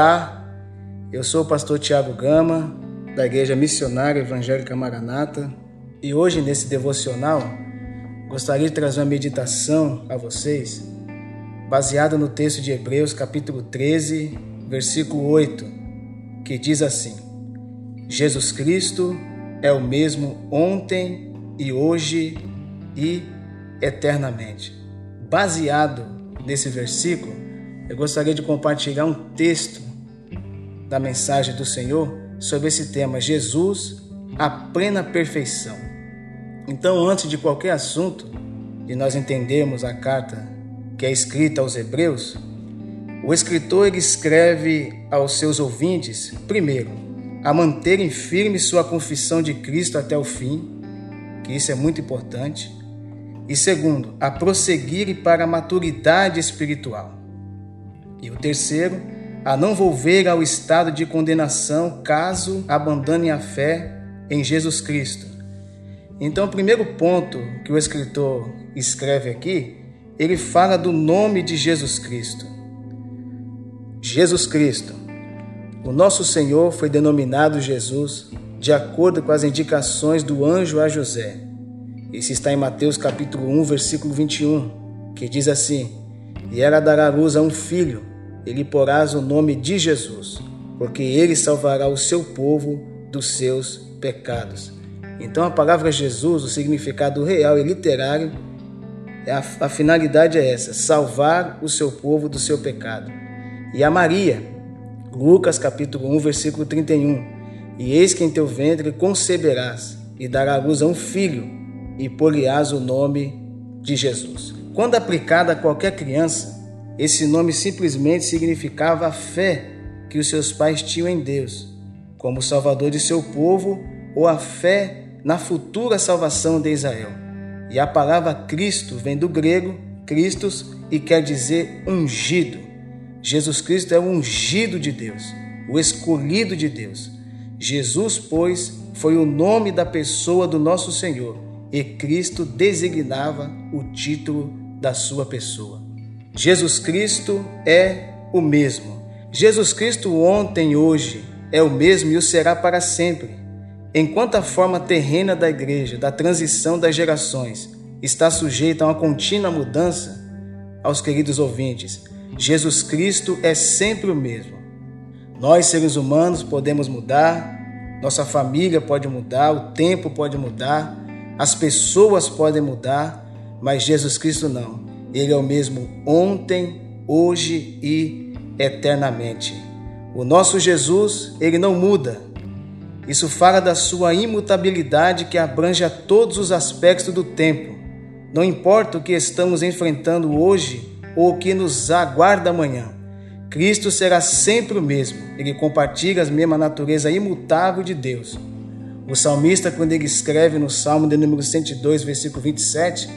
Olá, eu sou o pastor Tiago Gama, da Igreja Missionária Evangélica Maranata, e hoje nesse devocional gostaria de trazer uma meditação a vocês, baseada no texto de Hebreus, capítulo 13, versículo 8, que diz assim: Jesus Cristo é o mesmo ontem e hoje e eternamente. Baseado nesse versículo, eu gostaria de compartilhar um texto da mensagem do Senhor sobre esse tema: Jesus, a plena perfeição. Então, antes de qualquer assunto, de nós entendermos a carta que é escrita aos Hebreus, o escritor ele escreve aos seus ouvintes, primeiro, a manterem firme sua confissão de Cristo até o fim, que isso é muito importante, e segundo, a prosseguirem para a maturidade espiritual. E o terceiro, a não volver ao estado de condenação caso abandonem a fé em Jesus Cristo. Então, o primeiro ponto que o escritor escreve aqui, ele fala do nome de Jesus Cristo. Jesus Cristo. O nosso Senhor foi denominado Jesus de acordo com as indicações do anjo a José. Isso está em Mateus capítulo 1, versículo 21, que diz assim: E ela dará luz a um filho, e lhe porás o nome de Jesus, porque ele salvará o seu povo dos seus pecados. Então a palavra Jesus, o significado real e literário, é a, a finalidade é essa: salvar o seu povo do seu pecado. E a Maria, Lucas capítulo 1, versículo 31. E eis que em teu ventre conceberás e dará luz a um filho, e poliás o nome de Jesus. Quando aplicada a qualquer criança, esse nome simplesmente significava a fé que os seus pais tinham em Deus, como Salvador de seu povo, ou a fé na futura salvação de Israel. E a palavra Cristo vem do grego Christos e quer dizer ungido. Jesus Cristo é o ungido de Deus, o escolhido de Deus. Jesus, pois, foi o nome da pessoa do nosso Senhor e Cristo designava o título da sua pessoa. Jesus Cristo é o mesmo. Jesus Cristo ontem hoje é o mesmo e o será para sempre. Enquanto a forma terrena da igreja, da transição das gerações, está sujeita a uma contínua mudança, aos queridos ouvintes, Jesus Cristo é sempre o mesmo. Nós, seres humanos, podemos mudar, nossa família pode mudar, o tempo pode mudar, as pessoas podem mudar, mas Jesus Cristo não. Ele é o mesmo ontem, hoje e eternamente. O nosso Jesus, ele não muda. Isso fala da sua imutabilidade que abrange a todos os aspectos do tempo. Não importa o que estamos enfrentando hoje ou o que nos aguarda amanhã. Cristo será sempre o mesmo. Ele compartilha a mesma natureza imutável de Deus. O salmista, quando ele escreve no Salmo de número 102, versículo 27,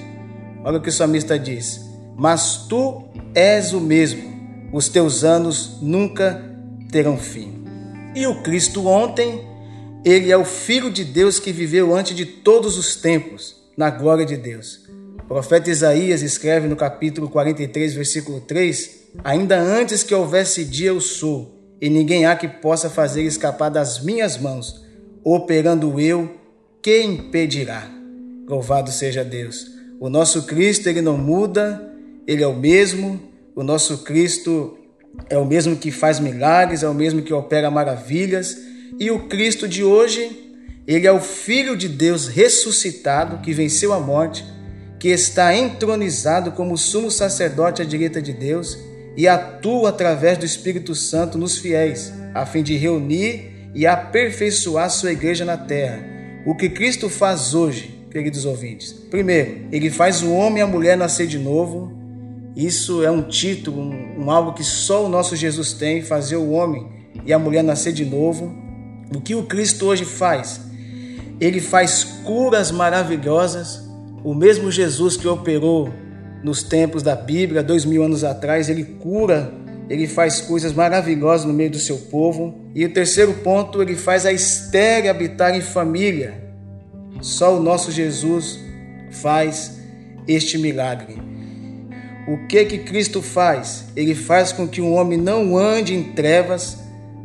Olha o que o salmista diz: Mas tu és o mesmo, os teus anos nunca terão fim. E o Cristo ontem, ele é o Filho de Deus que viveu antes de todos os tempos, na glória de Deus. O profeta Isaías escreve no capítulo 43, versículo 3: Ainda antes que houvesse dia, eu sou, e ninguém há que possa fazer escapar das minhas mãos. Operando eu, quem impedirá? Louvado seja Deus. O nosso Cristo, ele não muda, ele é o mesmo. O nosso Cristo é o mesmo que faz milagres, é o mesmo que opera maravilhas. E o Cristo de hoje, ele é o Filho de Deus ressuscitado, que venceu a morte, que está entronizado como sumo sacerdote à direita de Deus e atua através do Espírito Santo nos fiéis, a fim de reunir e aperfeiçoar sua igreja na terra. O que Cristo faz hoje queridos ouvintes. Primeiro, ele faz o homem e a mulher nascer de novo. Isso é um título, um, um algo que só o nosso Jesus tem, fazer o homem e a mulher nascer de novo. O que o Cristo hoje faz? Ele faz curas maravilhosas. O mesmo Jesus que operou nos tempos da Bíblia, dois mil anos atrás, ele cura, ele faz coisas maravilhosas no meio do seu povo. E o terceiro ponto, ele faz a estéreo habitar em família. Só o nosso Jesus faz este milagre. O que que Cristo faz? Ele faz com que o homem não ande em trevas.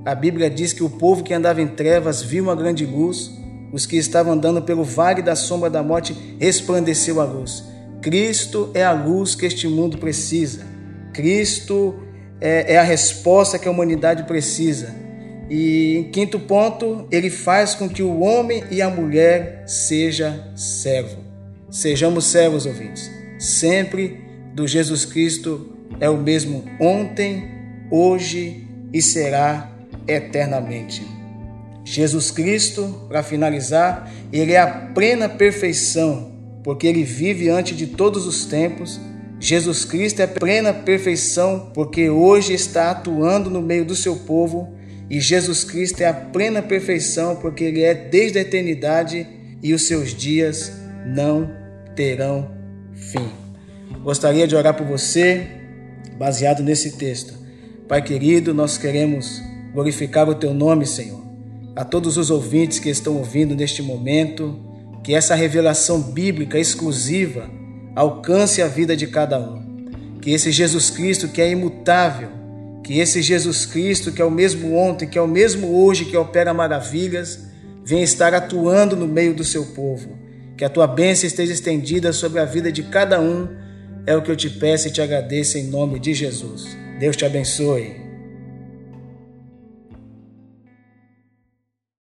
A Bíblia diz que o povo que andava em trevas viu uma grande luz. Os que estavam andando pelo vale da sombra da morte resplandeceu a luz. Cristo é a luz que este mundo precisa. Cristo é, é a resposta que a humanidade precisa. E em quinto ponto, ele faz com que o homem e a mulher seja servo. Sejamos servos, ouvintes. Sempre do Jesus Cristo é o mesmo ontem, hoje e será eternamente. Jesus Cristo, para finalizar, ele é a plena perfeição, porque ele vive antes de todos os tempos Jesus Cristo é plena perfeição porque hoje está atuando no meio do seu povo e Jesus Cristo é a plena perfeição porque ele é desde a eternidade e os seus dias não terão fim. Gostaria de orar por você baseado nesse texto. Pai querido, nós queremos glorificar o teu nome, Senhor. A todos os ouvintes que estão ouvindo neste momento, que essa revelação bíblica exclusiva alcance a vida de cada um. Que esse Jesus Cristo que é imutável, que esse Jesus Cristo que é o mesmo ontem, que é o mesmo hoje, que opera maravilhas, venha estar atuando no meio do seu povo. Que a tua bênção esteja estendida sobre a vida de cada um. É o que eu te peço e te agradeço em nome de Jesus. Deus te abençoe.